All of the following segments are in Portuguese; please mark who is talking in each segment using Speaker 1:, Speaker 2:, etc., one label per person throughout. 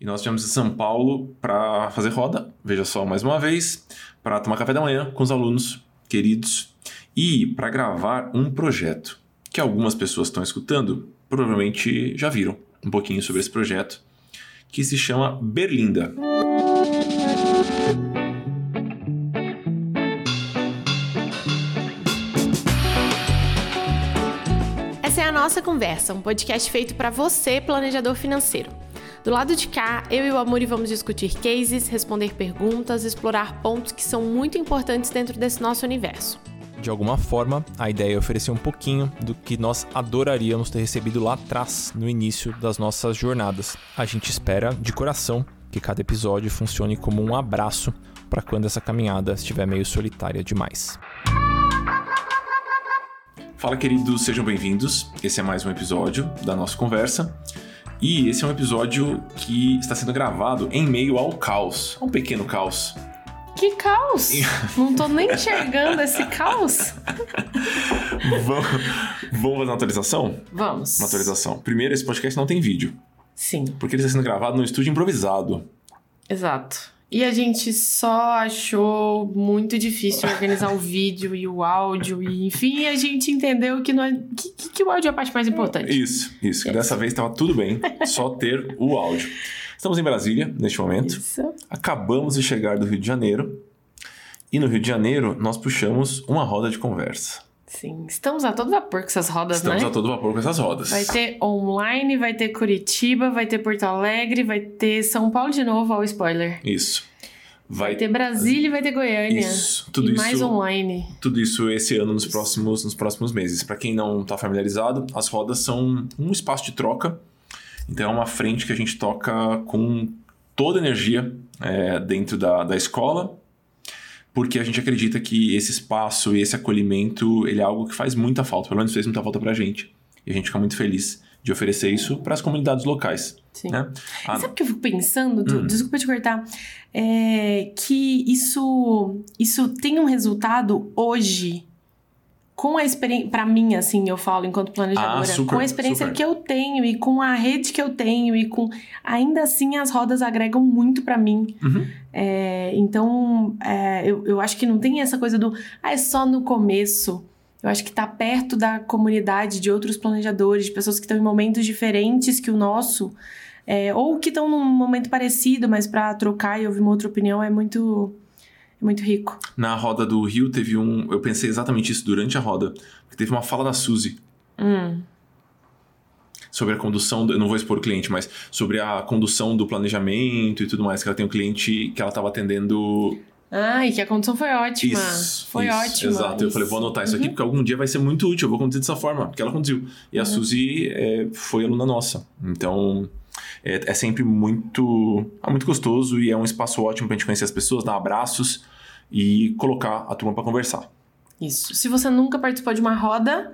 Speaker 1: E nós viemos em São Paulo para fazer roda, veja só mais uma vez, para tomar café da manhã com os alunos queridos e para gravar um projeto que algumas pessoas estão escutando provavelmente já viram um pouquinho sobre esse projeto que se chama Berlinda.
Speaker 2: Essa é a nossa conversa, um podcast feito para você, planejador financeiro. Do lado de cá, eu e o Amuri vamos discutir cases, responder perguntas, explorar pontos que são muito importantes dentro desse nosso universo.
Speaker 3: De alguma forma, a ideia é oferecer um pouquinho do que nós adoraríamos ter recebido lá atrás, no início das nossas jornadas. A gente espera, de coração, que cada episódio funcione como um abraço para quando essa caminhada estiver meio solitária demais.
Speaker 1: Fala, queridos, sejam bem-vindos. Esse é mais um episódio da nossa conversa. E esse é um episódio que está sendo gravado em meio ao caos, um pequeno caos.
Speaker 2: Que caos! Não tô nem enxergando esse caos.
Speaker 1: vamos, vamos fazer uma atualização?
Speaker 2: Vamos.
Speaker 1: Uma atualização. Primeiro, esse podcast não tem vídeo.
Speaker 2: Sim.
Speaker 1: Porque ele está sendo gravado no estúdio improvisado.
Speaker 2: Exato. E a gente só achou muito difícil organizar o vídeo e o áudio, e enfim, a gente entendeu que, é, que, que o áudio é a parte mais importante.
Speaker 1: Isso, isso. Que dessa vez estava tudo bem, só ter o áudio. Estamos em Brasília neste momento.
Speaker 2: Isso.
Speaker 1: Acabamos de chegar do Rio de Janeiro. E no Rio de Janeiro, nós puxamos uma roda de conversa.
Speaker 2: Sim, estamos a todo vapor com essas rodas,
Speaker 1: Estamos
Speaker 2: né?
Speaker 1: a todo vapor com essas rodas.
Speaker 2: Vai ter online, vai ter Curitiba, vai ter Porto Alegre, vai ter São Paulo de novo, ó, o spoiler.
Speaker 1: Isso.
Speaker 2: Vai, ter Brasília e vai ter Goiânia.
Speaker 1: Isso, tudo
Speaker 2: e
Speaker 1: isso.
Speaker 2: mais online.
Speaker 1: Tudo isso esse ano nos próximos, nos próximos meses. Para quem não está familiarizado, as rodas são um espaço de troca. Então é uma frente que a gente toca com toda a energia é, dentro da, da escola, porque a gente acredita que esse espaço e esse acolhimento ele é algo que faz muita falta, pelo menos fez muita falta para a gente. E a gente fica muito feliz de oferecer isso para as comunidades locais.
Speaker 2: Sim.
Speaker 1: Né?
Speaker 2: E sabe o que eu fico pensando?
Speaker 1: Hum.
Speaker 2: Desculpa te cortar. É que isso, isso tem um resultado hoje com a experiência, para mim, assim, eu falo enquanto planejadora,
Speaker 1: Ah, super,
Speaker 2: com a experiência
Speaker 1: super.
Speaker 2: que eu tenho e com a rede que eu tenho e com, ainda assim, as rodas agregam muito para mim.
Speaker 1: Uhum.
Speaker 2: É, então, é, eu, eu acho que não tem essa coisa do, ah, é só no começo. Eu acho que tá perto da comunidade de outros planejadores, de pessoas que estão em momentos diferentes que o nosso, é, ou que estão num momento parecido, mas para trocar e ouvir uma outra opinião é muito, muito rico.
Speaker 1: Na roda do Rio teve um. Eu pensei exatamente isso durante a roda. Porque teve uma fala da Suzy
Speaker 2: Hum,
Speaker 1: sobre a condução. do- eu não vou expor o cliente, mas sobre a condução do planejamento e tudo mais. Que ela tem um cliente que ela estava atendendo.
Speaker 2: Ai, que a condição foi ótima.
Speaker 1: Isso.
Speaker 2: foi
Speaker 1: isso,
Speaker 2: ótima.
Speaker 1: Exato. Eu falei, vou anotar isso aqui
Speaker 2: Uhum.
Speaker 1: porque algum dia vai ser muito útil. Eu vou conduzir dessa forma. Porque ela conduziu. E a
Speaker 2: Uhum.
Speaker 1: Suzy é, foi aluna nossa. Então. É, é sempre muito, é muito gostoso e é um espaço ótimo pra gente conhecer as pessoas, dar abraços e colocar a turma para conversar.
Speaker 2: Isso. Se você nunca participou de uma roda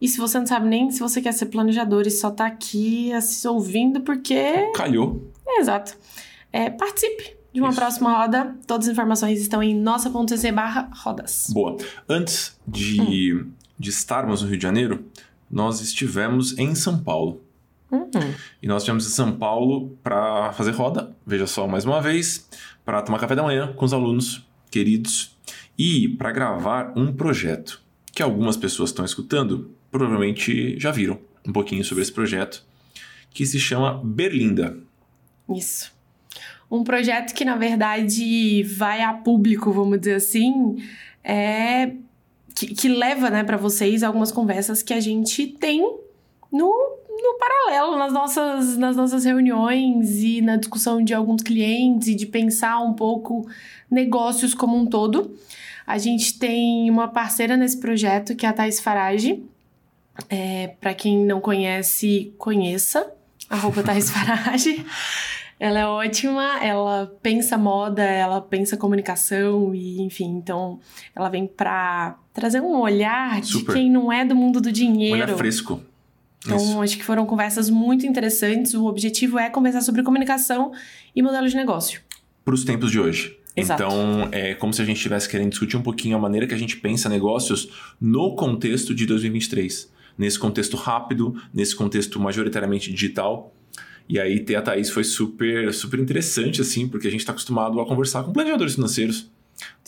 Speaker 2: e se você não sabe nem se você quer ser planejador e só tá aqui se ouvindo porque.
Speaker 1: Calhou.
Speaker 2: É, exato. É, participe de uma
Speaker 1: Isso.
Speaker 2: próxima roda. Todas as informações estão em nossa.cc barra rodas.
Speaker 1: Boa. Antes de, de estarmos no Rio de Janeiro, nós estivemos em São Paulo.
Speaker 2: Uhum.
Speaker 1: E nós estivemos em São Paulo para fazer roda, veja só mais uma vez, para tomar café da manhã com os alunos queridos e para gravar um projeto que algumas pessoas estão escutando provavelmente já viram um pouquinho sobre esse projeto, que se chama Berlinda.
Speaker 2: Isso. Um projeto que, na verdade, vai a público, vamos dizer assim, é... que, que leva né, para vocês algumas conversas que a gente tem no, no paralelo, nas nossas, nas nossas reuniões e na discussão de alguns clientes e de pensar um pouco negócios como um todo. A gente tem uma parceira nesse projeto que é a Thais Farage. É, para quem não conhece, conheça. Arroba Thais Farage. Ela é ótima, ela pensa moda, ela pensa comunicação e enfim, então ela vem pra trazer um olhar
Speaker 1: Super.
Speaker 2: de quem não é do mundo do
Speaker 1: Um
Speaker 2: dinheiro.
Speaker 1: olhar fresco.
Speaker 2: Então,
Speaker 1: Isso.
Speaker 2: acho que foram conversas muito interessantes. O objetivo é conversar sobre comunicação e modelo de negócio.
Speaker 1: Para os tempos de hoje.
Speaker 2: Exato.
Speaker 1: Então, é como se a gente estivesse querendo discutir um pouquinho a maneira que a gente pensa negócios no contexto de 2023. Nesse contexto rápido, nesse contexto majoritariamente digital. E aí ter a Thaís foi super, super interessante, assim, porque a gente está acostumado a conversar com planejadores financeiros,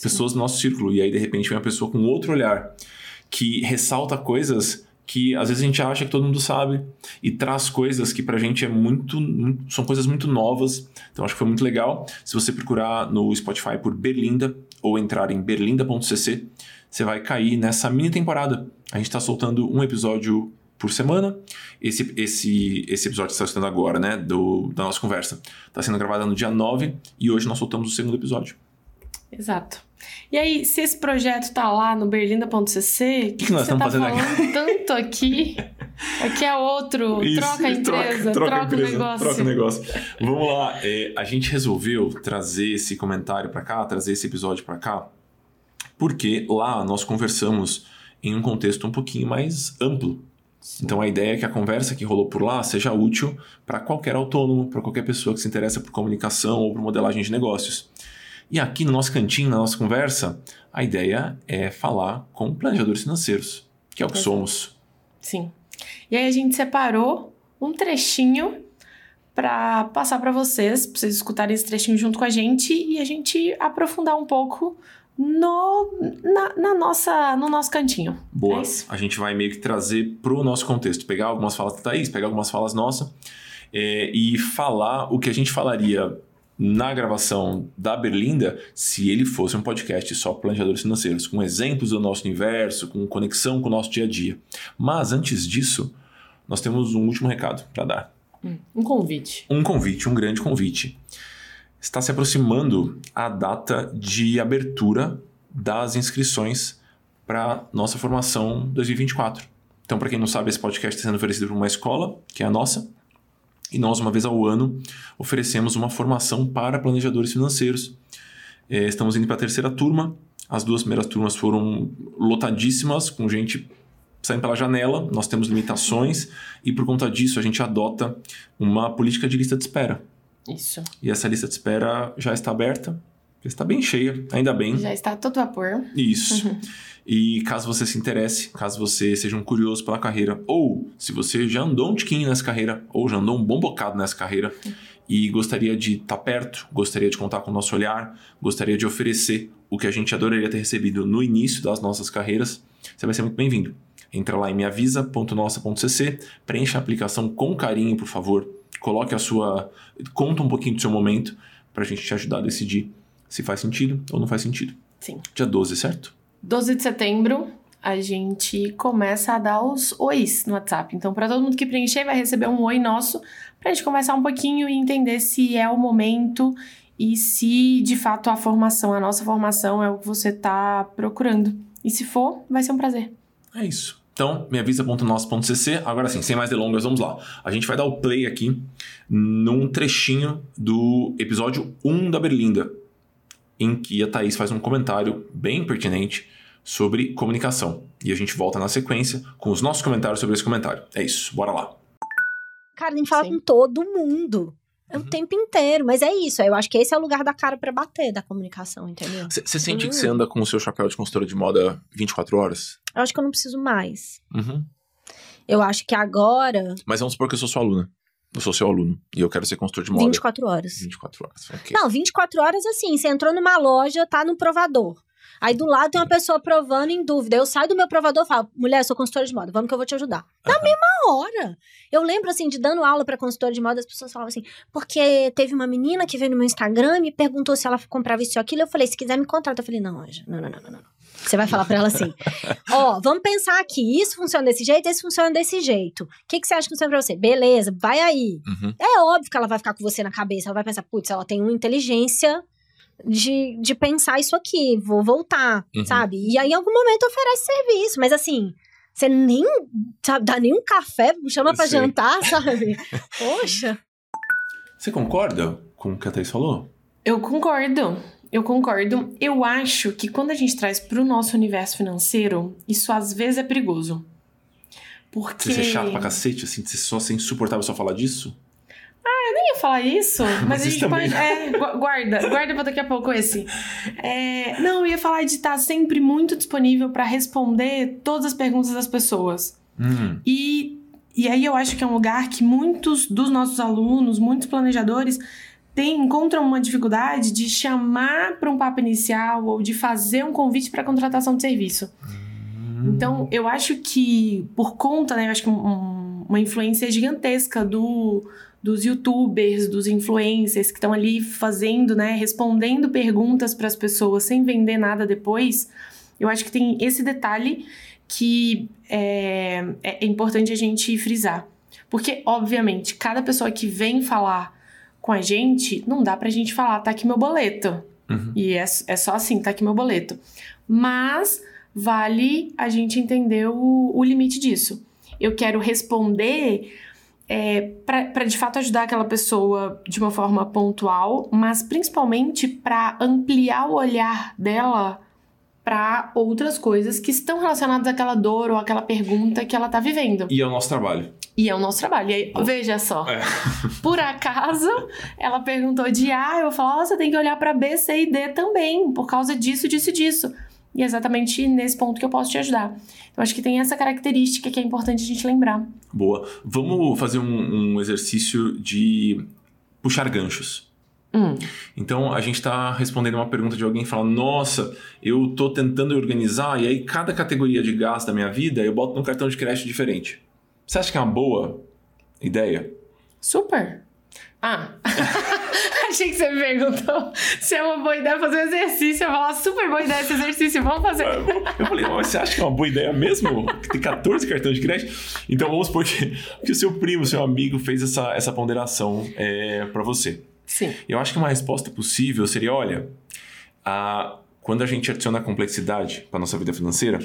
Speaker 1: pessoas do nosso círculo. E aí, de repente, vem uma pessoa com outro olhar que ressalta coisas que às vezes a gente acha que todo mundo sabe e traz coisas que pra gente é muito, muito, são coisas muito novas. Então acho que foi muito legal. Se você procurar no Spotify por Berlinda ou entrar em berlinda.cc, você vai cair nessa mini temporada. A gente está soltando um episódio por semana. Esse, esse, esse episódio que está soltando agora, né, do, da nossa conversa, está sendo gravado no dia 9 e hoje nós soltamos o segundo episódio.
Speaker 2: Exato. E aí, se esse projeto tá lá no berlinda.cc,
Speaker 1: o que, que, nós estamos
Speaker 2: tá
Speaker 1: fazendo
Speaker 2: aqui? tanto aqui? Aqui é outro,
Speaker 1: Isso,
Speaker 2: troca a empresa, troca,
Speaker 1: troca,
Speaker 2: troca
Speaker 1: empresa,
Speaker 2: o negócio.
Speaker 1: Troca o negócio. Vamos lá, é, a gente resolveu trazer esse comentário para cá, trazer esse episódio para cá, porque lá nós conversamos em um contexto um pouquinho mais amplo. Sim. Então a ideia é que a conversa que rolou por lá seja útil para qualquer autônomo, para qualquer pessoa que se interessa por comunicação ou por modelagem de negócios. E aqui no nosso cantinho, na nossa conversa, a ideia é falar com planejadores financeiros, que é o que somos.
Speaker 2: Sim. E aí a gente separou um trechinho para passar para vocês, para vocês escutarem esse trechinho junto com a gente e a gente aprofundar um pouco no, na, na nossa, no nosso cantinho.
Speaker 1: Boa.
Speaker 2: É
Speaker 1: a gente vai meio que trazer para o nosso contexto, pegar algumas falas da Thaís, pegar algumas falas nossas é, e falar o que a gente falaria na gravação da Berlinda se ele fosse um podcast só planejadores financeiros, com exemplos do nosso universo, com conexão com o nosso dia a dia. Mas antes disso, nós temos um último recado para dar.
Speaker 2: Hum, um convite.
Speaker 1: Um convite, um grande convite. Está se aproximando a data de abertura das inscrições para nossa formação 2024. Então, para quem não sabe, esse podcast está sendo oferecido por uma escola, que é a nossa, e nós, uma vez ao ano, oferecemos uma formação para planejadores financeiros. É, estamos indo para a terceira turma. As duas primeiras turmas foram lotadíssimas, com gente saindo pela janela. Nós temos limitações e, por conta disso, a gente adota uma política de lista de espera.
Speaker 2: Isso.
Speaker 1: E essa lista de espera já está aberta. Já está bem cheia, ainda bem.
Speaker 2: Já está todo vapor.
Speaker 1: Isso. E caso você se interesse, caso você seja um curioso pela carreira, ou se você já andou um tiquinho nessa carreira, ou já andou um bom bocado nessa carreira, e gostaria de estar tá perto, gostaria de contar com o nosso olhar, gostaria de oferecer o que a gente adoraria ter recebido no início das nossas carreiras, você vai ser muito bem-vindo. Entra lá em meavisa.nossa.cc, preencha a aplicação com carinho, por favor, coloque a sua. conta um pouquinho do seu momento para a gente te ajudar a decidir se faz sentido ou não faz sentido.
Speaker 2: Sim.
Speaker 1: Dia 12, certo?
Speaker 2: 12 de setembro, a gente começa a dar os ois no WhatsApp. Então, para todo mundo que preencher, vai receber um oi nosso para a gente conversar um pouquinho e entender se é o momento e se de fato a formação, a nossa formação, é o que você está procurando. E se for, vai ser um prazer.
Speaker 1: É isso. Então, me avisa.nosso.cc. Agora sim, sem mais delongas, vamos lá. A gente vai dar o play aqui num trechinho do episódio 1 da Berlinda em que a Thaís faz um comentário bem pertinente sobre comunicação. E a gente volta na sequência com os nossos comentários sobre esse comentário. É isso, bora lá.
Speaker 4: Cara, a gente fala Sim. com todo mundo. É o uhum. tempo inteiro, mas é isso. Eu acho que esse é o lugar da cara para bater da comunicação, entendeu?
Speaker 1: Você sente uhum. que você anda com o seu chapéu de consultora de moda 24 horas?
Speaker 4: Eu acho que eu não preciso mais.
Speaker 1: Uhum.
Speaker 4: Eu acho que agora.
Speaker 1: Mas vamos supor que eu sou sua aluna. Eu sou seu aluno e eu quero ser consultor de moda.
Speaker 4: 24 horas.
Speaker 1: 24 horas, ok.
Speaker 4: Não, 24 horas assim, você entrou numa loja, tá no provador. Aí do lado tem uma pessoa provando em dúvida. Eu saio do meu provador e falo, mulher, eu sou consultora de moda, vamos que eu vou te ajudar. Na uhum. mesma hora. Eu lembro, assim, de dando aula para consultora de moda, as pessoas falavam assim, porque teve uma menina que veio no meu Instagram e me perguntou se ela comprava isso ou aquilo. Eu falei, se quiser me contrata. Eu falei, não, Anja, não, não, não, não, não. Você vai falar para ela assim: Ó, oh, vamos pensar aqui, isso funciona desse jeito, esse funciona desse jeito. O que, que você acha que funciona pra você? Beleza, vai aí. Uhum. É óbvio que ela vai ficar com você na cabeça, ela vai pensar: putz, ela tem uma inteligência de, de pensar isso aqui, vou voltar, uhum. sabe? E aí, em algum momento, oferece serviço, mas assim. Você nem sabe, dá nem um café, chama para jantar, sabe? Poxa.
Speaker 1: Você concorda com o que a Thaís falou?
Speaker 2: Eu concordo. Eu concordo. Eu acho que quando a gente traz para o nosso universo financeiro, isso às vezes é perigoso. Porque.
Speaker 1: Você é chato pra cacete, assim, você só ser insuportável só falar disso?
Speaker 2: Ah, eu nem ia falar isso, mas, mas a gente pode. É, guarda, guarda pra daqui a pouco esse. É, não, eu ia falar de estar sempre muito disponível para responder todas as perguntas das pessoas.
Speaker 1: Hum.
Speaker 2: E E aí eu acho que é um lugar que muitos dos nossos alunos, muitos planejadores, tem, encontram uma dificuldade de chamar para um papo inicial ou de fazer um convite para contratação de serviço.
Speaker 1: Hum.
Speaker 2: Então, eu acho que, por conta, né, eu acho que um- uma influência gigantesca do, dos youtubers, dos influencers que estão ali fazendo, né, respondendo perguntas para as pessoas sem vender nada depois, eu acho que tem esse detalhe que é, é importante a gente frisar. Porque, obviamente, cada pessoa que vem falar com a gente, não dá pra gente falar, tá aqui meu boleto.
Speaker 1: Uhum.
Speaker 2: E é, é só assim, tá aqui meu boleto. Mas vale a gente entender o, o limite disso. Eu quero responder é, para de fato ajudar aquela pessoa de uma forma pontual, mas principalmente para ampliar o olhar dela para outras coisas que estão relacionadas àquela dor ou àquela pergunta que ela tá vivendo.
Speaker 1: E é o nosso trabalho.
Speaker 2: E é o nosso trabalho. E aí, veja só.
Speaker 1: É.
Speaker 2: Por acaso, ela perguntou de A, eu falar, ó, você tem que olhar para B, C e D também, por causa disso, disso e disso. E é exatamente nesse ponto que eu posso te ajudar. Eu acho que tem essa característica que é importante a gente lembrar.
Speaker 1: Boa. Vamos fazer um, um exercício de puxar ganchos.
Speaker 2: Hum,
Speaker 1: Então a gente está respondendo uma pergunta de alguém falando: Nossa, eu tô tentando organizar e aí cada categoria de gasto da minha vida eu boto num cartão de crédito diferente. Você acha que é uma boa ideia?
Speaker 2: super. Ah, achei que você me perguntou se é uma boa ideia fazer um exercício. Eu falar, super boa ideia esse exercício, vamos fazer.
Speaker 1: Eu falei, mas você acha que é uma boa ideia mesmo? Tem 14 cartões de crédito? Então vamos supor que, que o seu primo, seu amigo fez essa, essa ponderação é, para você.
Speaker 2: Sim,
Speaker 1: Eu acho que uma resposta possível seria: olha, a- quando a gente adiciona complexidade para nossa vida financeira,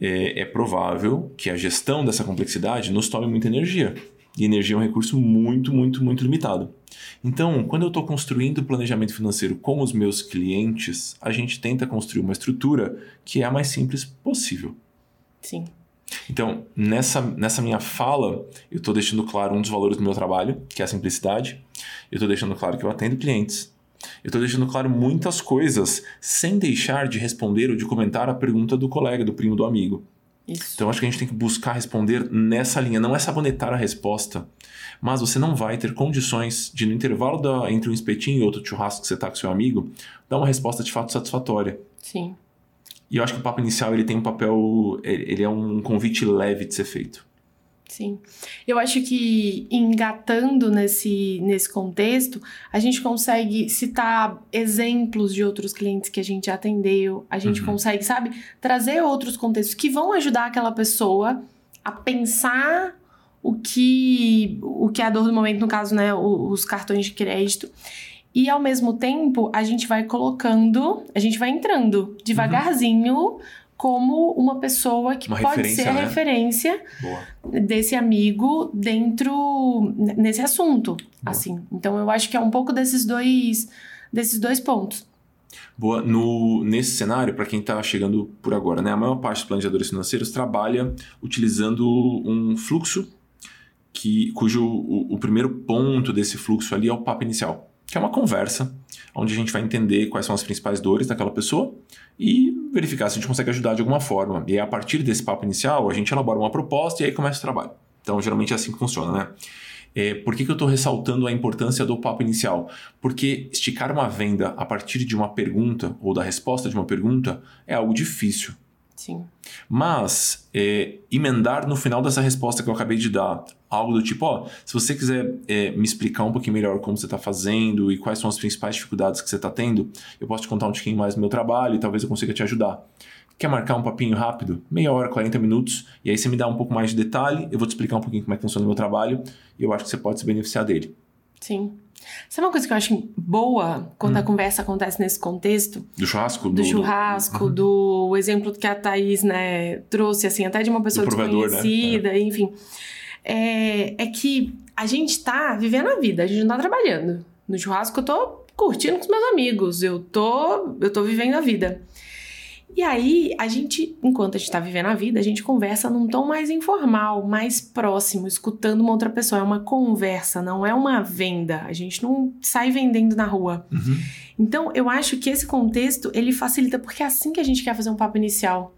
Speaker 1: é, é provável que a gestão dessa complexidade nos tome muita energia. E energia é um recurso muito, muito, muito limitado. Então, quando eu estou construindo o planejamento financeiro com os meus clientes, a gente tenta construir uma estrutura que é a mais simples possível.
Speaker 2: sim.
Speaker 1: Então, nessa, nessa minha fala, eu estou deixando claro um dos valores do meu trabalho, que é a simplicidade. Eu estou deixando claro que eu atendo clientes. Eu estou deixando claro muitas coisas sem deixar de responder ou de comentar a pergunta do colega, do primo, do amigo.
Speaker 2: Isso.
Speaker 1: Então, acho que a gente tem que buscar responder nessa linha. Não é sabonetar a resposta, mas você não vai ter condições de, no intervalo da, entre um espetinho e outro churrasco que você está com seu amigo, dar uma resposta de fato satisfatória.
Speaker 2: Sim.
Speaker 1: E eu acho que o papo inicial ele tem um papel, ele ele é um convite leve de ser feito.
Speaker 2: Sim. Eu acho que engatando nesse, nesse contexto, a gente consegue citar exemplos de outros clientes que a gente atendeu, a gente
Speaker 1: Uhum.
Speaker 2: consegue, sabe, trazer outros contextos que vão ajudar aquela pessoa a pensar o que, o que é a dor do momento, no caso, né, os cartões de crédito. E ao mesmo tempo, a gente vai colocando, a gente vai entrando devagarzinho como uma pessoa que
Speaker 1: Uma
Speaker 2: pode ser a
Speaker 1: né?
Speaker 2: referência
Speaker 1: Boa.
Speaker 2: desse amigo dentro nesse assunto, assim. Então eu acho que é um pouco desses dois desses dois pontos.
Speaker 1: Boa. No, nesse cenário, para quem está chegando por agora, né, a maior parte dos planejadores financeiros trabalha utilizando um fluxo que, cujo o, o primeiro ponto desse fluxo ali é o papo inicial, que é uma conversa onde a gente vai entender quais são as principais dores daquela pessoa e verificar se a gente consegue ajudar de alguma forma. E a partir desse papo inicial, a gente elabora uma proposta e aí começa o trabalho. Então, geralmente é assim que funciona, né? É, por que, que eu estou ressaltando a importância do papo inicial? Porque esticar uma venda a partir de uma pergunta ou da resposta de uma pergunta é algo difícil.
Speaker 2: Sim.
Speaker 1: Mas é, emendar no final dessa resposta que eu acabei de dar, algo do tipo, ó, se você quiser é, me explicar um pouquinho melhor como você está fazendo e quais são as principais dificuldades que você está tendo, eu posso te contar um pouquinho mais do meu trabalho e talvez eu consiga te ajudar. Quer marcar um papinho rápido? Meia hora, 40 minutos, e aí você me dá um pouco mais de detalhe, eu vou te explicar um pouquinho como é que funciona o meu trabalho e eu acho que você pode se beneficiar dele.
Speaker 2: Sim. Sabe uma coisa que eu acho boa quando a conversa acontece nesse contexto?
Speaker 1: Do churrasco?
Speaker 2: Do churrasco, do exemplo que a Thaís, né, trouxe, assim, até de uma pessoa
Speaker 1: Do provedor, né?
Speaker 2: desconhecida, enfim. É, é que a gente tá vivendo a vida, a gente não tá trabalhando. No churrasco eu tô curtindo com os meus amigos, eu tô, eu tô vivendo a vida. E aí, a gente, enquanto a gente tá vivendo a vida, a gente conversa num tom mais informal, mais próximo, escutando uma outra pessoa. É uma conversa, não é uma venda. A gente não sai vendendo na rua.
Speaker 1: Uhum.
Speaker 2: Então, eu acho que esse contexto, ele facilita, porque é assim que a gente quer fazer um papo inicial.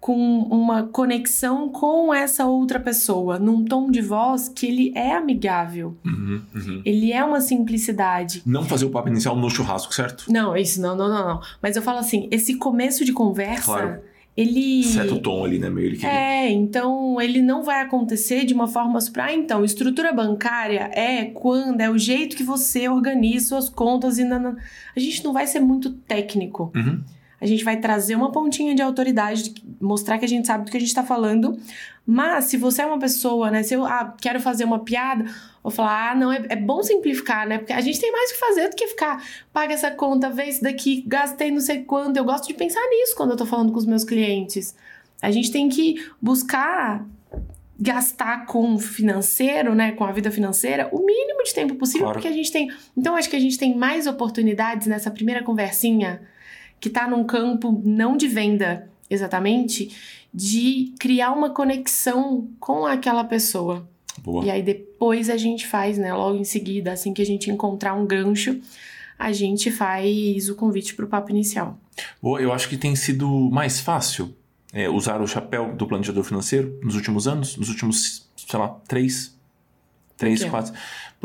Speaker 2: Com uma conexão com essa outra pessoa, num tom de voz que ele é amigável.
Speaker 1: Uhum, uhum.
Speaker 2: Ele é uma simplicidade.
Speaker 1: Não fazer o papo inicial no churrasco, certo?
Speaker 2: Não, isso não, não, não, não. Mas eu falo assim, esse começo de conversa,
Speaker 1: Claro.
Speaker 2: ele
Speaker 1: Seta o tom ali, né? Meio ele que...
Speaker 2: É, então ele não vai acontecer de uma forma super. Ah, então, estrutura bancária é quando, é o jeito que você organiza suas contas e. A gente não vai ser muito técnico.
Speaker 1: Uhum.
Speaker 2: A gente vai trazer uma pontinha de autoridade, mostrar que a gente sabe do que a gente tá falando. Mas se você é uma pessoa, né? Se eu ah, quero fazer uma piada, ou falar, ah, não, é, é bom simplificar, né? Porque a gente tem mais o que fazer do que ficar, paga essa conta, vê isso daqui, gastei não sei quanto. Eu gosto de pensar nisso quando eu tô falando com os meus clientes. A gente tem que buscar gastar com o financeiro, né, com a vida financeira, o mínimo de tempo possível,
Speaker 1: Claro.
Speaker 2: porque a gente tem. Então, acho que a gente tem mais oportunidades nessa primeira conversinha, que tá num campo não de venda exatamente, de criar uma conexão com aquela pessoa.
Speaker 1: Boa.
Speaker 2: E aí depois a gente faz, né, logo em seguida, assim que a gente encontrar um gancho, a gente faz o convite pro papo inicial.
Speaker 1: Boa, eu acho que tem sido mais fácil é, usar o chapéu do planejador financeiro nos últimos anos, nos últimos, sei lá, três, três, quatro.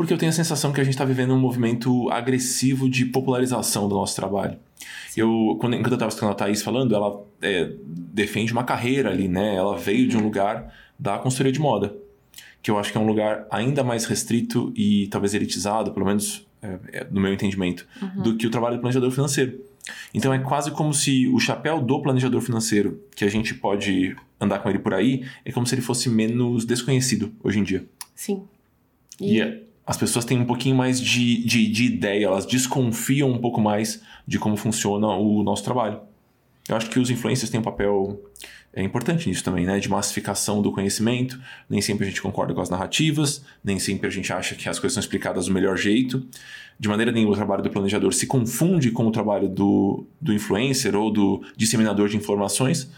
Speaker 1: Porque eu tenho a sensação que a gente está vivendo um movimento agressivo de popularização do nosso trabalho. Eu, quando, enquanto eu estava escutando a Thaís falando, ela é, defende uma carreira ali, né? Ela veio de um lugar da consultoria de moda, que eu acho que é um lugar ainda mais restrito e talvez elitizado, pelo menos é, é, no meu entendimento, do que o trabalho do planejador financeiro. Então é quase como se o chapéu do planejador financeiro, que a gente pode andar com ele por aí, é como se ele fosse menos desconhecido hoje em dia.
Speaker 2: Sim.
Speaker 1: E, é- as pessoas têm um pouquinho mais de, de, de ideia, elas desconfiam um pouco mais de como funciona o nosso trabalho. Eu acho que os influencers têm um papel é, importante nisso também, né? De massificação do conhecimento. Nem sempre a gente concorda com as narrativas, nem sempre a gente acha que as coisas são explicadas do melhor jeito. De maneira nenhuma, o trabalho do planejador se confunde com o trabalho do, do influencer ou do disseminador de informações.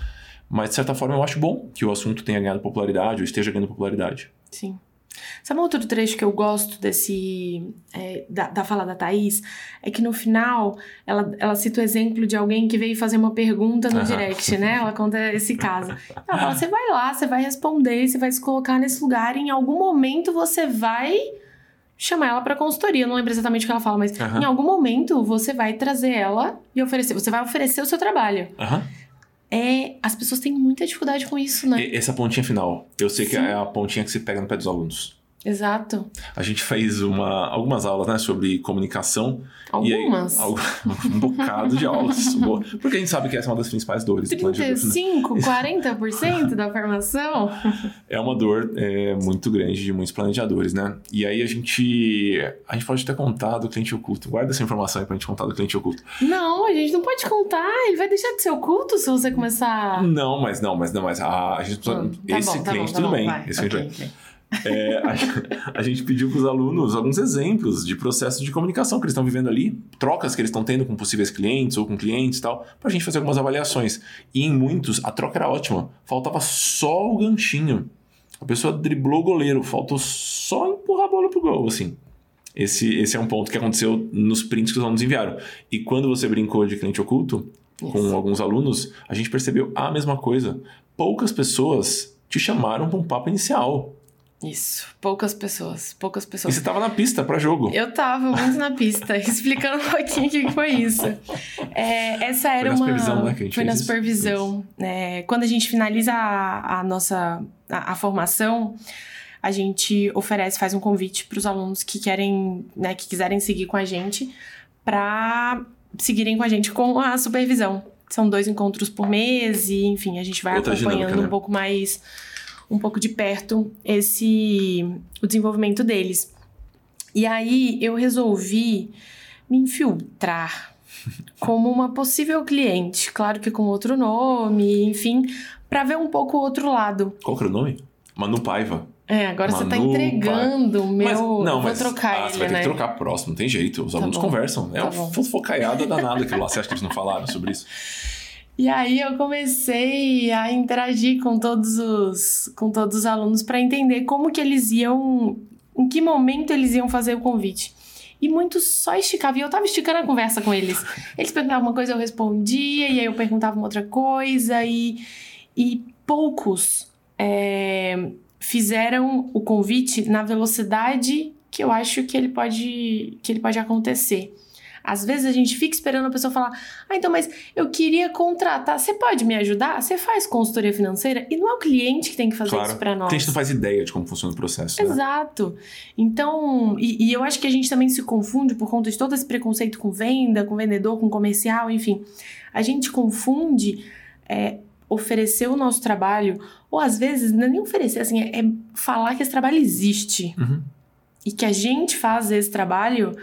Speaker 1: Mas, de certa forma, eu acho bom que o assunto tenha ganhado popularidade ou esteja ganhando popularidade.
Speaker 2: Sim. Sabe um outro trecho que eu gosto desse. é, da, da fala da Thaís? É que no final ela, ela cita o exemplo de alguém que veio fazer uma pergunta no
Speaker 1: Aham.
Speaker 2: direct, né? Ela conta esse caso. Ela fala: você vai lá, você vai responder, você vai se colocar nesse lugar, e em algum momento você vai chamar ela pra consultoria. Eu não lembro exatamente o que ela fala, mas
Speaker 1: Aham.
Speaker 2: em algum momento você vai trazer ela e oferecer. Você vai oferecer o seu trabalho.
Speaker 1: Aham.
Speaker 2: É, as pessoas têm muita dificuldade com isso, né?
Speaker 1: Essa pontinha final, eu sei que
Speaker 2: Sim.
Speaker 1: é a pontinha que se pega no pé dos alunos.
Speaker 2: Exato.
Speaker 1: A gente fez uma, algumas aulas né, sobre comunicação. Aí,
Speaker 2: Algumas.
Speaker 1: algu- um bocado de aulas. Porque a gente sabe que essa é uma das principais dores do planejador financeiro.
Speaker 2: 35, 40% da formação?
Speaker 1: É uma dor é, muito grande de muitos planejadores, né? E aí a gente. A gente pode ter contado o cliente oculto. Guarda essa informação aí pra gente contar do cliente oculto.
Speaker 2: Não, a gente não pode contar. Ele vai deixar de ser oculto se você começar.
Speaker 1: Não, mas não, mas não, mas a, a gente precisa.
Speaker 2: Hum, tá
Speaker 1: esse
Speaker 2: bom, tá
Speaker 1: cliente,
Speaker 2: bom, tá
Speaker 1: tudo
Speaker 2: bom,
Speaker 1: bem.
Speaker 2: vai.
Speaker 1: Esse
Speaker 2: Ok,
Speaker 1: cliente vai. É, a, a gente pediu para os alunos alguns exemplos de processos de comunicação que eles estão vivendo ali, trocas que eles estão tendo com possíveis clientes ou com clientes e tal, para a gente fazer algumas avaliações. E em muitos, a troca era ótima. Faltava só o ganchinho. A pessoa driblou o goleiro, faltou só empurrar a bola pro gol, assim. Esse, esse é um ponto que aconteceu nos prints que os alunos enviaram. E quando você brincou de cliente oculto com
Speaker 2: Isso.
Speaker 1: alguns alunos, a gente percebeu a mesma coisa. Poucas pessoas te chamaram para um papo inicial.
Speaker 2: Isso. Poucas pessoas. Poucas
Speaker 1: E
Speaker 2: pessoas.
Speaker 1: você tava na pista para jogo.
Speaker 2: Eu tava muito na pista, explicando um pouquinho o que foi isso. É, essa era
Speaker 1: na
Speaker 2: uma.
Speaker 1: supervisão, né, que a gente
Speaker 2: foi na supervisão. É, quando a gente finaliza a, a nossa a, a formação, a gente oferece, faz um convite para os alunos que querem, né, que quiserem seguir com a gente, para seguirem com a gente com a supervisão. São dois encontros por mês e, enfim, a gente vai
Speaker 1: Outra
Speaker 2: acompanhando
Speaker 1: dinâmica, né?
Speaker 2: um pouco mais, um pouco de perto esse o desenvolvimento deles. E aí eu resolvi me infiltrar como uma possível cliente, claro que com outro nome, enfim, para ver um pouco o outro lado.
Speaker 1: Qual que era o nome? Manu Paiva.
Speaker 2: É, agora você tá
Speaker 1: Manu,
Speaker 2: entregando o meu.
Speaker 1: Mas, não,
Speaker 2: Vou
Speaker 1: mas
Speaker 2: trocar
Speaker 1: ah,
Speaker 2: ele,
Speaker 1: você vai ter
Speaker 2: né?
Speaker 1: que trocar próximo, não tem jeito. Os
Speaker 2: Tá
Speaker 1: alunos
Speaker 2: bom.
Speaker 1: conversam. É
Speaker 2: Tá
Speaker 1: uma fofocaiada danada aquilo lá. Você acha que eles não falaram sobre isso?
Speaker 2: E aí eu comecei a interagir com todos os com todos os alunos para entender como que eles iam, em que momento eles iam fazer o convite. E muitos só esticavam, e eu tava esticando a conversa com eles. Eles perguntavam uma coisa, eu respondia, e aí eu perguntava uma outra coisa, e, e poucos é, fizeram o convite na velocidade que eu acho que ele pode que ele pode acontecer. Às vezes a gente fica esperando a pessoa falar: Ah, então, mas eu queria contratar. Você pode me ajudar? Você faz consultoria financeira? E não é o cliente que tem que fazer
Speaker 1: Claro.
Speaker 2: isso para nós.
Speaker 1: A gente não faz ideia de como funciona o processo. né?
Speaker 2: Exato. Então, e, e eu acho que a gente também se confunde por conta de todo esse preconceito com venda, com vendedor, com comercial, enfim. A gente confunde é, oferecer o nosso trabalho, ou às vezes, não é nem oferecer, assim, é, é falar que esse trabalho existe.
Speaker 1: Uhum.
Speaker 2: E que a gente faz esse trabalho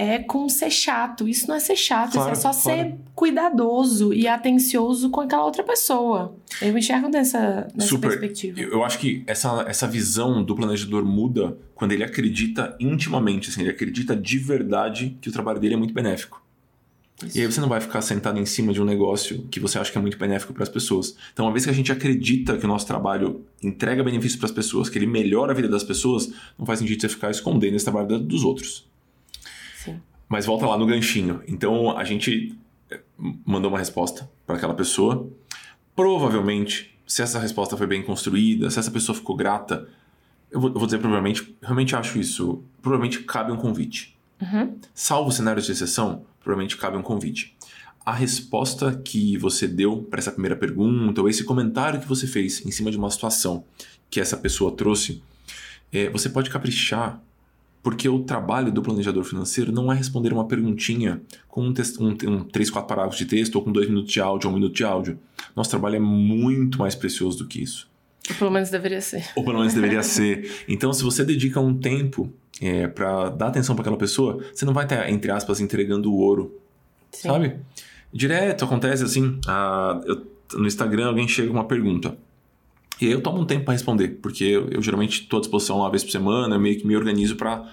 Speaker 2: é com ser chato. Isso não é ser chato,
Speaker 1: Claro,
Speaker 2: isso é só
Speaker 1: claro.
Speaker 2: ser cuidadoso e atencioso com aquela outra pessoa. Eu enxergo nessa, nessa
Speaker 1: Super.
Speaker 2: perspectiva.
Speaker 1: Eu acho que essa, essa visão do planejador muda quando ele acredita intimamente, assim, ele acredita de verdade que o trabalho dele é muito benéfico.
Speaker 2: Isso.
Speaker 1: E aí você não vai ficar sentado em cima de um negócio que você acha que é muito benéfico para as pessoas. Então, uma vez que a gente acredita que o nosso trabalho entrega benefícios para as pessoas, que ele melhora a vida das pessoas, não faz sentido você ficar escondendo esse trabalho dos outros.
Speaker 2: Sim.
Speaker 1: Mas volta lá no ganchinho. Então, a gente eh, mandou uma resposta para aquela pessoa. Provavelmente, se essa resposta foi bem construída, se essa pessoa ficou grata, eu vou, eu vou dizer provavelmente, realmente acho isso. Provavelmente cabe um convite.
Speaker 2: Uhum.
Speaker 1: Salvo cenários de exceção, provavelmente cabe um convite. A resposta que você deu para essa primeira pergunta, ou esse comentário que você fez em cima de uma situação que essa pessoa trouxe, é, você pode caprichar, porque o trabalho do planejador financeiro não é responder uma perguntinha com um, texto, um, um 3, 4 parágrafos de texto, ou com 2 minutos de áudio, ou um minuto de áudio. Nosso trabalho é muito mais precioso do que isso.
Speaker 2: Ou pelo menos deveria ser.
Speaker 1: Ou pelo menos deveria ser. Então, se você dedica um tempo é, para dar atenção para aquela pessoa, você não vai estar, entre aspas, entregando o ouro,
Speaker 2: Sim.
Speaker 1: sabe? Direto acontece assim, ah, eu- no Instagram alguém chega com uma pergunta. E aí eu tomo um tempo para responder, porque eu, eu geralmente estou à disposição uma vez por semana, eu meio que me organizo para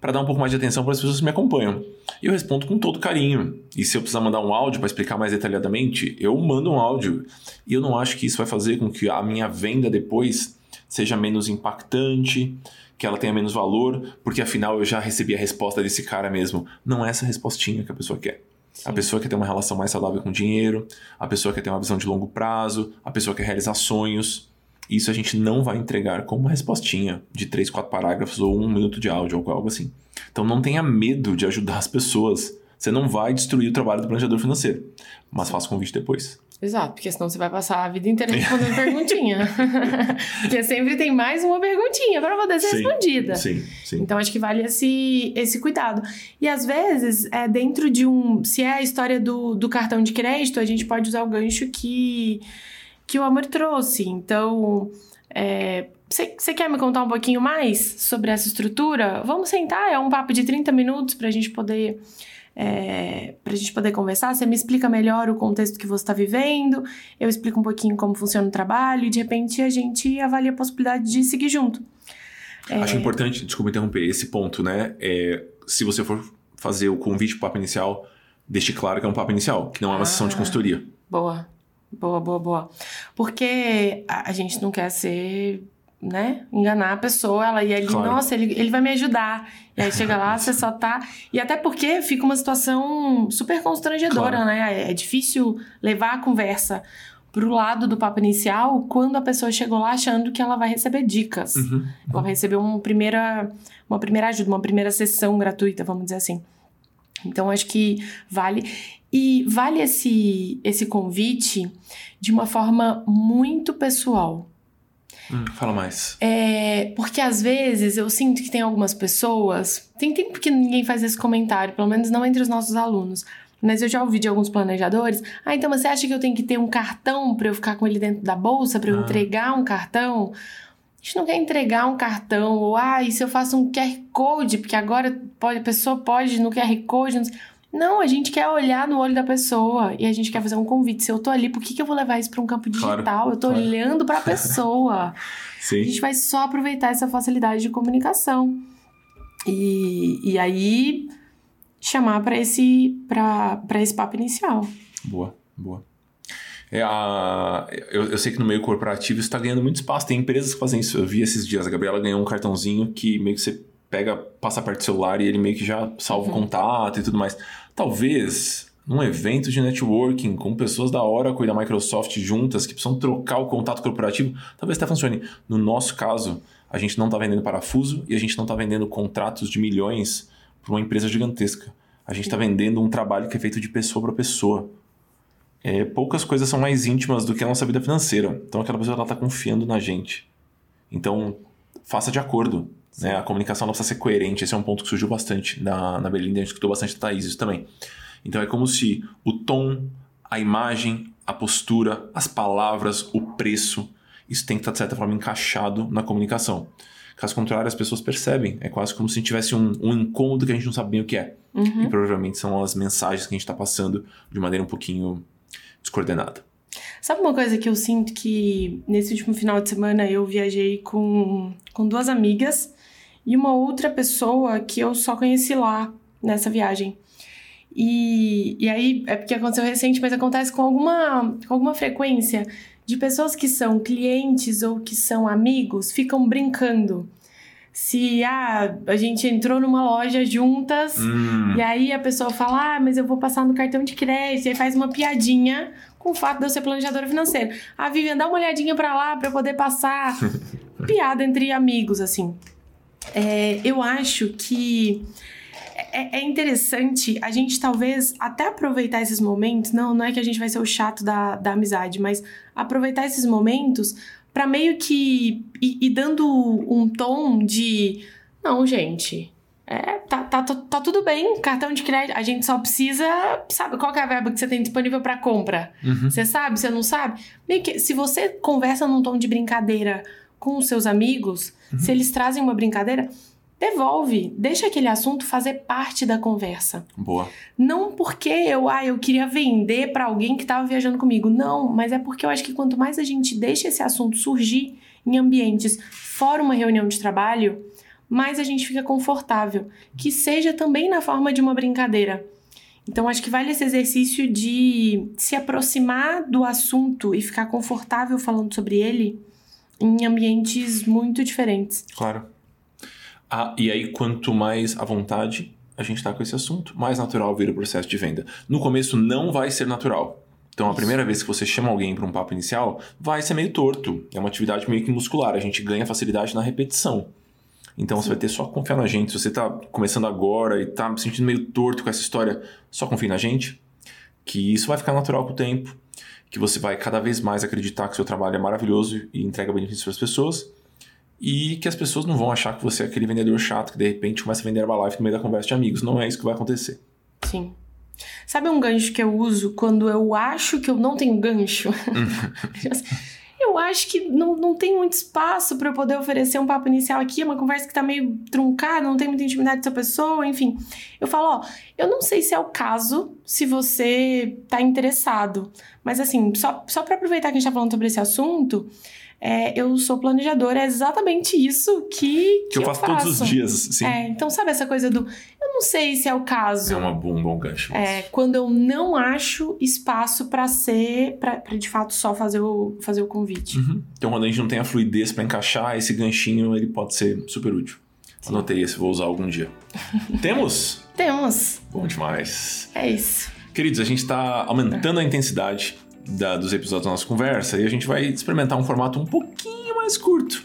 Speaker 1: para dar um pouco mais de atenção para as pessoas que me acompanham. E eu respondo com todo carinho. E se eu precisar mandar um áudio para explicar mais detalhadamente, eu mando um áudio. E eu não acho que isso vai fazer com que a minha venda depois seja menos impactante, que ela tenha menos valor, porque afinal eu já recebi a resposta desse cara mesmo. Não é essa respostinha que a pessoa quer. A pessoa quer ter uma relação mais saudável com o dinheiro, a pessoa quer ter uma visão de longo prazo, a pessoa quer realizar sonhos. Isso a gente não vai entregar como uma respostinha de três, quatro parágrafos ou um minuto de áudio ou algo assim. Então não tenha medo de ajudar as pessoas. Você não vai destruir o trabalho do planejador financeiro, mas faça o convite depois.
Speaker 2: Exato, porque senão você vai passar a vida inteira respondendo perguntinha. porque sempre tem mais uma perguntinha para poder ser
Speaker 1: Sim,
Speaker 2: respondida.
Speaker 1: Sim, sim.
Speaker 2: Então acho que vale esse, esse cuidado. E às vezes, é dentro de um. Se é a história do, do cartão de crédito, a gente pode usar o gancho que, que o Amor trouxe. Então. Você quer me contar um pouquinho mais sobre essa estrutura? Vamos sentar, é um papo de 30 minutos para a gente poder. É, pra gente poder conversar, você me explica melhor o contexto que você está vivendo, eu explico um pouquinho como funciona o trabalho e de repente a gente avalia a possibilidade de seguir junto.
Speaker 1: Acho importante, desculpa interromper, esse ponto, né? É, se você for fazer o convite para o papo inicial, deixe claro que é um papo inicial, que não é uma sessão de
Speaker 2: Ah.
Speaker 1: consultoria.
Speaker 2: Boa, boa, boa, boa. Porque a, a gente não quer ser, né? Enganar a pessoa, ela ir ali,
Speaker 1: Claro.
Speaker 2: nossa, ele, ele vai me ajudar. E aí chega lá, você só tá. E até porque fica uma situação super constrangedora,
Speaker 1: Claro.
Speaker 2: né? É, é difícil levar a conversa pro lado do papo inicial quando a pessoa chegou lá achando que ela vai receber dicas.
Speaker 1: Uhum.
Speaker 2: Ela vai receber uma primeira, uma primeira ajuda, uma primeira sessão gratuita, vamos dizer assim. Então, acho que vale. E vale esse, esse convite de uma forma muito pessoal.
Speaker 1: Hum, fala mais.
Speaker 2: É, porque às vezes eu sinto que tem algumas pessoas. Tem tempo que ninguém faz esse comentário, pelo menos não entre os nossos alunos. Mas eu já ouvi de alguns planejadores. Ah, então você acha que eu tenho que ter um cartão para eu ficar com ele dentro da bolsa, para eu
Speaker 1: Ah.
Speaker 2: entregar um cartão? A gente não quer entregar um cartão, ou ah, e se eu faço um QR Code, porque agora pode, a pessoa pode no QR Code. Não, sei. Não, a gente quer olhar no olho da pessoa e a gente quer fazer um convite. Se eu tô ali, por que, que eu vou levar isso para um campo
Speaker 1: Claro,
Speaker 2: digital? eu tô
Speaker 1: claro.
Speaker 2: olhando para a pessoa. A
Speaker 1: Sim.
Speaker 2: gente vai só aproveitar essa facilidade de comunicação. E, e aí chamar para esse, pra, pra esse papo inicial.
Speaker 1: Boa, boa. É a, eu, eu sei que no meio corporativo isso está ganhando muito espaço. Tem empresas que fazem isso. Eu vi esses dias. A Gabriela ganhou um cartãozinho que meio que você pega, passa a parte do celular e ele meio que já salva o contato e tudo mais. Talvez num evento de networking com pessoas da Oracle e da Microsoft juntas que precisam trocar o contato corporativo, talvez até funcione. No nosso caso, a gente não está vendendo parafuso e a gente não está vendendo contratos de milhões para uma empresa gigantesca. A gente está vendendo um trabalho que é feito de pessoa para pessoa. É, poucas coisas são mais íntimas do que a nossa vida financeira. Então aquela pessoa está confiando na gente. Então, faça de acordo. Né? A comunicação não precisa ser coerente. Esse é um ponto que surgiu bastante na, na Belinda. A gente escutou bastante da Thaís isso também. Então é como se o tom, a imagem, a postura, as palavras, o preço, isso tem que estar, de certa forma, encaixado na comunicação. Caso contrário, as pessoas percebem. É quase como se tivesse um, um incômodo que a gente não sabe bem o que é.
Speaker 2: Uhum.
Speaker 1: E provavelmente são as mensagens que a gente está passando de maneira um pouquinho descoordenada.
Speaker 2: Sabe uma coisa que eu sinto que nesse último final de semana eu viajei com, com duas amigas e uma outra pessoa que eu só conheci lá nessa viagem. E, e aí é porque aconteceu recente, mas acontece com alguma, com alguma frequência de pessoas que são clientes ou que são amigos ficam brincando. Se ah, a gente entrou numa loja juntas
Speaker 1: Hum,
Speaker 2: e aí a pessoa fala, ah, mas eu vou passar no cartão de crédito, e aí faz uma piadinha com o fato de eu ser planejadora financeira. Ah, Vivian, dá uma olhadinha pra lá pra eu poder passar. Piada entre amigos, assim. É, eu acho que é, é interessante a gente talvez até aproveitar esses momentos. Não, não é que a gente vai ser o chato da, da amizade, mas aproveitar esses momentos pra meio que ir, ir dando um tom de. Não, gente. É, tá, tá, tá, tá tudo bem, cartão de crédito. A gente só precisa. Sabe qual é a verba que você tem disponível pra compra?
Speaker 1: uhum.
Speaker 2: Você sabe, você não sabe? Meio que, se você conversa num tom de brincadeira com os seus amigos, se eles trazem uma brincadeira, devolve. Deixa aquele assunto fazer parte da conversa.
Speaker 1: Boa.
Speaker 2: Não porque eu, ah, eu queria vender pra alguém que tava viajando comigo. Não, mas é porque eu acho que quanto mais a gente deixa esse assunto surgir em ambientes fora uma reunião de trabalho, mais a gente fica confortável. Que seja também na forma de uma brincadeira. Então, acho que vale esse exercício de se aproximar do assunto e ficar confortável falando sobre ele em ambientes muito diferentes.
Speaker 1: Claro. Ah, e aí, quanto mais à vontade a gente está com esse assunto, mais natural vira o processo de venda. No começo não vai ser natural. Então, a primeira vez que você chama alguém para um papo inicial, vai ser meio torto. É uma atividade meio que muscular. A gente ganha facilidade na repetição. Então, você vai ter só confiar na gente. Se você está começando agora e está se sentindo meio torto com essa história, só confie na gente. Que isso vai ficar natural com o tempo. Que você vai cada vez mais acreditar que o seu trabalho é maravilhoso e entrega benefícios para as pessoas e que as pessoas não vão achar que você é aquele vendedor chato que de repente começa a vender Herbalife no meio da conversa de amigos. Não é isso que vai acontecer.
Speaker 2: Sim. Sabe um gancho que eu uso quando eu acho que eu não tenho gancho? eu acho que não, não tem muito espaço para eu poder oferecer um papo inicial aqui, é uma conversa que tá meio truncada, não tem muita intimidade com essa pessoa, enfim. Eu falo, ó, eu não sei se é o caso, se você tá interessado, mas assim, só, só para aproveitar que a gente tá falando sobre esse assunto, é, eu sou planejadora, é exatamente isso que,
Speaker 1: Que eu faço, todos os dias, sim.
Speaker 2: É, então sabe essa coisa do, eu não sei se é o caso.
Speaker 1: É uma bom, um bom gancho.
Speaker 2: É, quando eu não acho espaço pra ser, pra, de fato só fazer o, fazer o convite.
Speaker 1: Uhum. Então, quando a gente não tem a fluidez para encaixar, esse ganchinho ele pode ser super útil. Anotei esse, vou usar algum dia. Temos?
Speaker 2: Temos.
Speaker 1: Bom demais.
Speaker 2: É isso.
Speaker 1: Queridos, a gente está aumentando a intensidade da- dos episódios da nossa conversa e a gente vai experimentar um formato um pouquinho mais curto.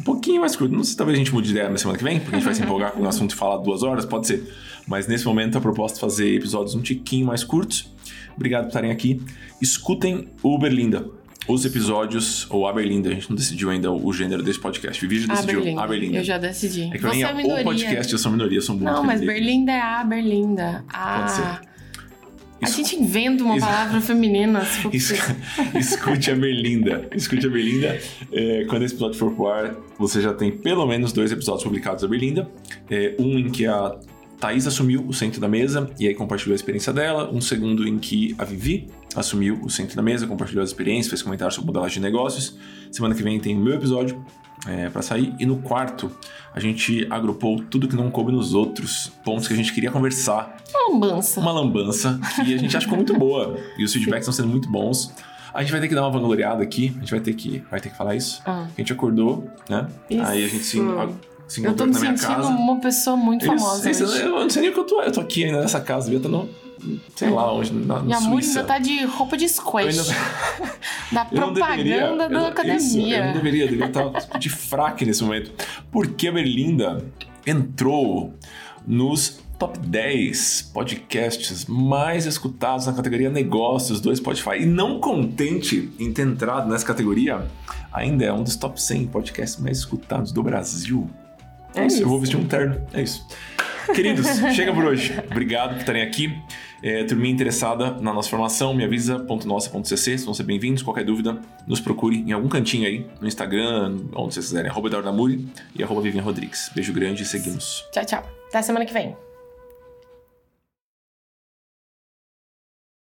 Speaker 1: Um pouquinho mais curto. Não sei se talvez a gente mude de ideia na semana que vem, porque a gente vai se empolgar com o assunto e falar duas horas, pode ser. Mas nesse momento a proposta é fazer episódios um tiquinho mais curtos. Obrigado por estarem aqui. Escutem o Berlinda. Os episódios, ou a Berlinda, a gente não decidiu ainda o gênero desse podcast. Vivi já
Speaker 2: A
Speaker 1: decidiu a Berlinda.
Speaker 2: Eu já decidi.
Speaker 1: É que pra mim
Speaker 2: Você
Speaker 1: é
Speaker 2: é
Speaker 1: o
Speaker 2: minoria.
Speaker 1: podcast, eu sou minoria, eu sou um
Speaker 2: Não, mas
Speaker 1: Berlinda.
Speaker 2: Berlinda é a Berlinda.
Speaker 1: Pode ser.
Speaker 2: Ah. A gente inventa uma palavra feminina. Se for.
Speaker 1: Escute a Berlinda. Escute a Berlinda. É, quando esse episódio for pro ar, você já tem pelo menos dois episódios publicados da Berlinda. É, um em que a Thaís assumiu o centro da mesa e aí compartilhou a experiência dela. Um segundo em que a Vivi assumiu o centro da mesa, compartilhou as experiências, fez comentários sobre modelagem de negócios. Semana que vem tem o meu episódio é, para sair. E no quarto, a gente agrupou tudo que não coube nos outros pontos que a gente queria conversar
Speaker 2: Uma lambança.
Speaker 1: uma lambança que a gente acha que ficou muito boa. E os feedbacks estão sendo muito bons. A gente vai ter que dar uma vangloriada aqui. A gente vai ter que, vai ter que falar isso.
Speaker 2: Ah,
Speaker 1: A gente acordou, né?
Speaker 2: Isso.
Speaker 1: Aí a gente se assim,
Speaker 2: Eu tô me sentindo
Speaker 1: casa.
Speaker 2: uma pessoa muito
Speaker 1: Eles-
Speaker 2: famosa. hoje.
Speaker 1: eu não sei nem o que eu tô. Eu tô aqui ainda nessa casa, devia estar no. Sei lá onde, na, no
Speaker 2: E a
Speaker 1: Suíça.
Speaker 2: ainda tá de roupa de squash.
Speaker 1: ainda-
Speaker 2: Da
Speaker 1: deveria-
Speaker 2: propaganda
Speaker 1: eu
Speaker 2: da academia.
Speaker 1: isso, eu não deveria, eu deveria estar de fraque nesse momento. Porque a Berlinda entrou nos top 10 podcasts mais escutados na categoria negócios do Spotify. E não contente em ter entrado nessa categoria, ainda é um dos top 100 podcasts mais escutados do Brasil. É,
Speaker 2: É
Speaker 1: isso, eu
Speaker 2: isso.
Speaker 1: vou vestir um terno. É isso. Queridos, chega por hoje. Obrigado por estarem aqui. É, turminha interessada na nossa formação, me avisa.nossa.cc, são ser bem-vindos. Qualquer dúvida, nos procure em algum cantinho aí, no Instagram, onde vocês quiserem, arroba e arroba Vivian Rodrigues. Beijo grande e seguimos.
Speaker 2: Tchau, tchau. Até semana que vem.